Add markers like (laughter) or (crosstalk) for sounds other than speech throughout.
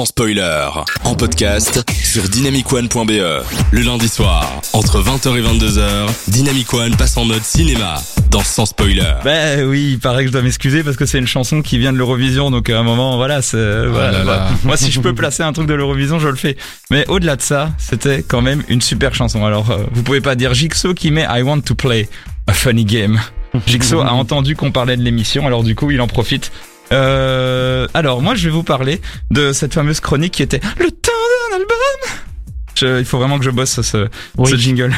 sans spoiler, en podcast sur dynamicone.be. Le lundi soir, entre 20h et 22h, Dynamic One passe en mode cinéma dans Sans spoiler. Ben oui, il paraît que je dois m'excuser parce que c'est une chanson qui vient de l'Eurovision, donc à un moment, voilà, c'est, voilà, là là. voilà. moi si je peux placer un truc de l'Eurovision, je le fais. Mais au-delà de ça, c'était quand même une super chanson. Alors, euh, vous pouvez pas dire Jigsaw qui met I want to play a funny game. Jigsaw a (laughs) entendu qu'on parlait de l'émission, alors du coup, il en profite. Euh, alors, moi, je vais vous parler de cette fameuse chronique qui était le temps d'un album. Je- il faut vraiment que je bosse ce, ce jingle.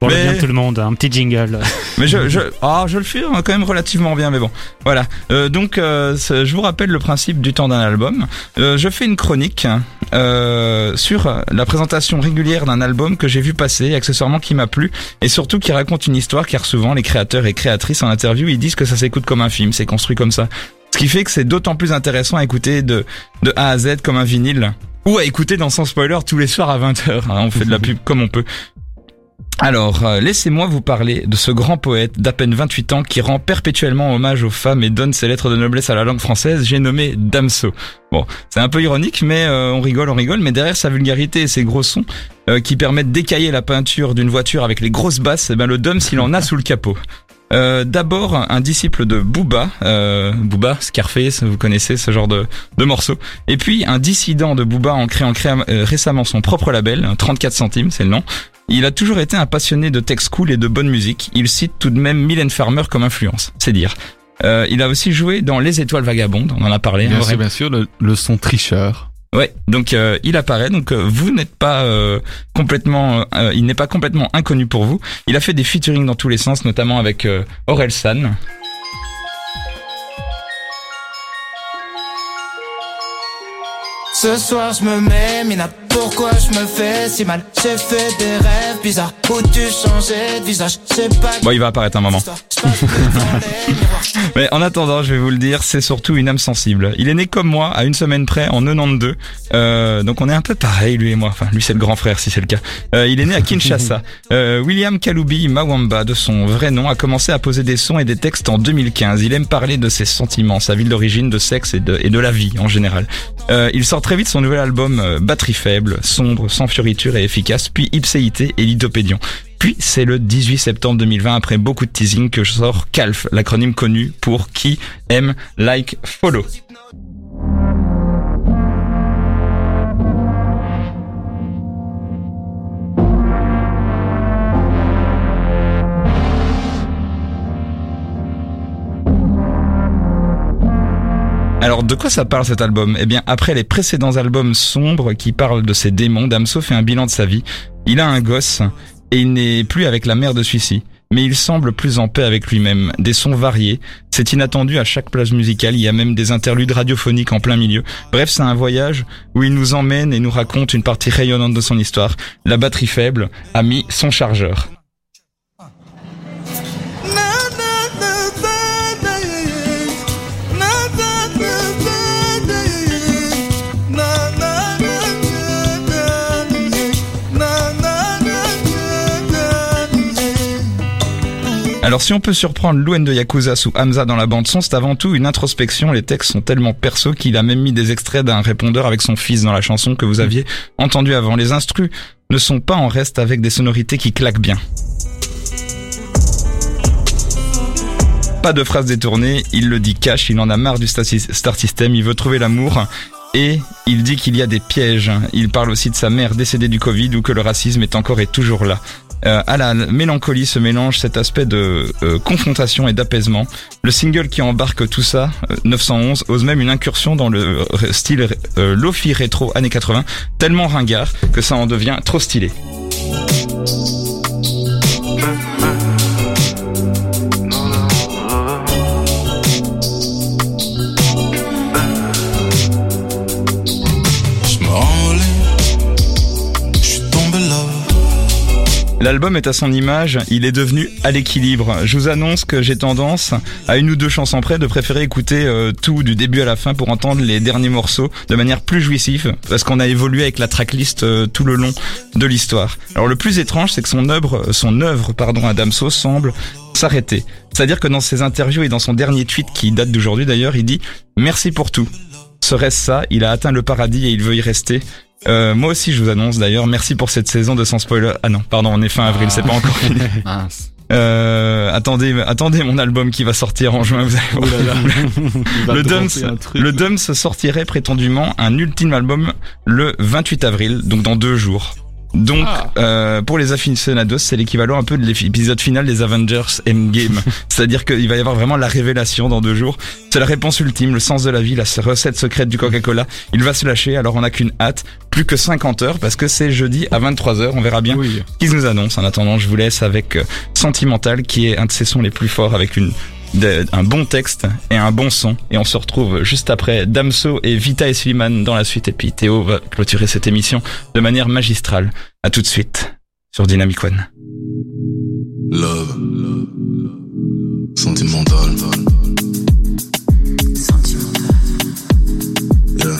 Pour le bien de tout le monde, un petit jingle. (laughs) Mais je, je, ah, je le fais hein, quand même relativement bien, mais bon, voilà. Euh, donc, euh, je vous rappelle le principe du temps d'un album. Euh, je fais une chronique euh, sur la présentation régulière d'un album que j'ai vu passer, accessoirement qui m'a plu, et surtout qui raconte une histoire, car souvent les créateurs et créatrices en interview ils disent que ça s'écoute comme un film, c'est construit comme ça. Ce qui fait que c'est d'autant plus intéressant à écouter de, de A à Z comme un vinyle. Ou à écouter dans Sans Spoiler tous les soirs à 20h. on fait de la pub comme on peut. Alors, euh, laissez-moi vous parler de ce grand poète d'à peine 28 ans qui rend perpétuellement hommage aux femmes et donne ses lettres de noblesse à la langue française, j'ai nommé Damso. Bon, c'est un peu ironique, mais euh, on rigole, on rigole, mais derrière sa vulgarité et ses gros sons euh, qui permettent d'écailler la peinture d'une voiture avec les grosses basses, eh ben le Dum s'il en a sous le capot. Euh, D'abord, un disciple de Booba, euh, Booba, Scarface, vous connaissez ce genre de, de morceaux. Et puis, un dissident de Booba en créant créa- euh, récemment son propre label, 34 centimes, c'est le nom. Il a toujours été un passionné de texte cool et de bonne musique. Il cite tout de même Mylène Farmer comme influence, c'est dire. Euh, il a aussi joué dans Les Étoiles Vagabondes, on en a parlé. Bien sûr, bien sûr, le, le son tricheur. Ouais, donc euh, il apparaît. Donc euh, vous n'êtes pas euh, complètement, euh, il n'est pas complètement inconnu pour vous. Il a fait des featuring dans tous les sens, notamment avec euh, Aurel San. Pourquoi je me fais si mal? J'ai fait des rêves bizarres où tu changeais de visage? C'est pas Bon, il va apparaître un moment. (laughs) Mais en attendant, je vais vous le dire, c'est surtout une âme sensible. Il est né comme moi, à une semaine près, en 92. Euh, donc on est un peu pareil, lui et moi. Enfin, lui c'est le grand frère, si c'est le cas. Euh, il est né à Kinshasa. (laughs) Euh, William Kaloubi Mawamba, de son vrai nom, a commencé à poser des sons et des textes en 2015. Il aime parler de ses sentiments, sa ville d'origine, de sexe et de, et de la vie en général. Euh, il sort très vite son nouvel album euh, Batterie faible, sombre, sans fioriture et efficace, puis Ipséité et Lithopédion. Puis c'est le 18 septembre 2020, après beaucoup de teasing, que je sors CALF, l'acronyme connu pour Qui aime, like, follow. Alors de quoi ça parle cet album? Eh bien après les précédents albums sombres qui parlent de ses démons, Damso fait un bilan de sa vie. Il a un gosse et il n'est plus avec la mère de celui-ci. Mais il semble plus en paix avec lui-même. Des sons variés. C'est inattendu à chaque plage musicale. Il y a même des interludes radiophoniques en plein milieu. Bref, c'est un voyage où il nous emmène et nous raconte une partie rayonnante de son histoire. La batterie faible a mis son chargeur. Alors si on peut surprendre Louen de Yakuza sous Hamza dans la bande son, c'est avant tout une introspection. Les textes sont tellement perso qu'il a même mis des extraits d'un répondeur avec son fils dans la chanson que vous aviez entendu avant. Les instrus ne sont pas en reste avec des sonorités qui claquent bien. Pas de phrases détournées, il le dit cash, il en a marre du sta- Star System, il veut trouver l'amour. Et il dit qu'il y a des pièges. Il parle aussi de sa mère décédée du Covid ou que le racisme est encore et toujours là. Euh, à la mélancolie se mélange cet aspect de euh, confrontation et d'apaisement. Le single qui embarque tout ça, euh, 911, ose même une incursion dans le euh, style euh, lofi rétro années 80, tellement ringard que ça en devient trop stylé. L'album est à son image, il est devenu à l'équilibre. Je vous annonce que j'ai tendance, à une ou deux chansons près, de préférer écouter euh, tout du début à la fin pour entendre les derniers morceaux de manière plus jouissive, parce qu'on a évolué avec la tracklist euh, tout le long de l'histoire. Alors le plus étrange, c'est que son œuvre, son œuvre, pardon, à Damso semble s'arrêter. C'est-à-dire que dans ses interviews et dans son dernier tweet qui date d'aujourd'hui d'ailleurs, il dit merci pour tout. Serait-ce ça Il a atteint le paradis et il veut y rester. Euh, moi aussi, je vous annonce d'ailleurs, merci pour cette saison de Sans Spoiler. Ah non, pardon, on est fin avril, c'est pas encore fini. (laughs) Mince. Euh, attendez, attendez mon album qui va sortir en juin. Vous allez voir. Le Dums, le Dums sortirait prétendument un ultime album le 28 avril, donc dans deux jours. Donc, Ah. euh, pour les aficionados, c'est l'équivalent un peu de l'épisode final des Avengers Endgame. (laughs) C'est-à-dire qu'il va y avoir vraiment la révélation dans deux jours. C'est la réponse ultime, le sens de la vie, la recette secrète du Coca-Cola. Il va se lâcher, alors on n'a qu'une hâte. Plus que 50 heures, parce que c'est jeudi à 23h. On verra bien Oui. qui nous annonce. En attendant, je vous laisse avec euh, Sentimental, qui est un de ses sons les plus forts, avec une de- un bon texte et un bon son. Et on se retrouve juste après Damso et Vita et Suleiman dans la suite. Et puis Théo va clôturer cette émission de manière magistrale. À tout de suite sur Dynamic One. Love. Sentimental. Yeah.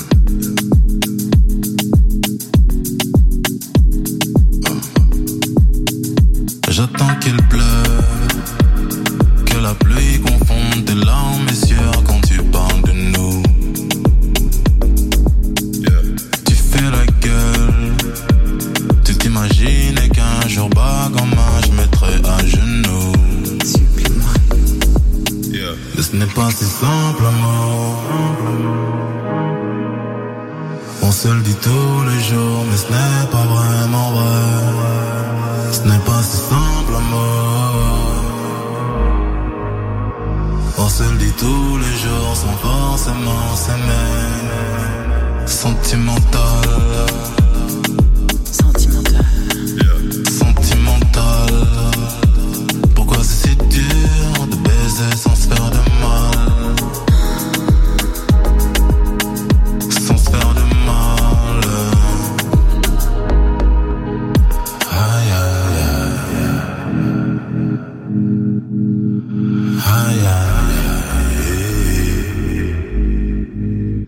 J'attends qu'il pleuve, la pluie confonde tes larmes et sueur quand tu parles de nous. Tu fais la gueule, tu t'imaginais qu'un jour bas en main je mettrais à genoux. Mais ce n'est pas si simple, amour. On se le dit tous les jours, mais ce n'est pas vraiment forcément. Sentimental. Sentimental.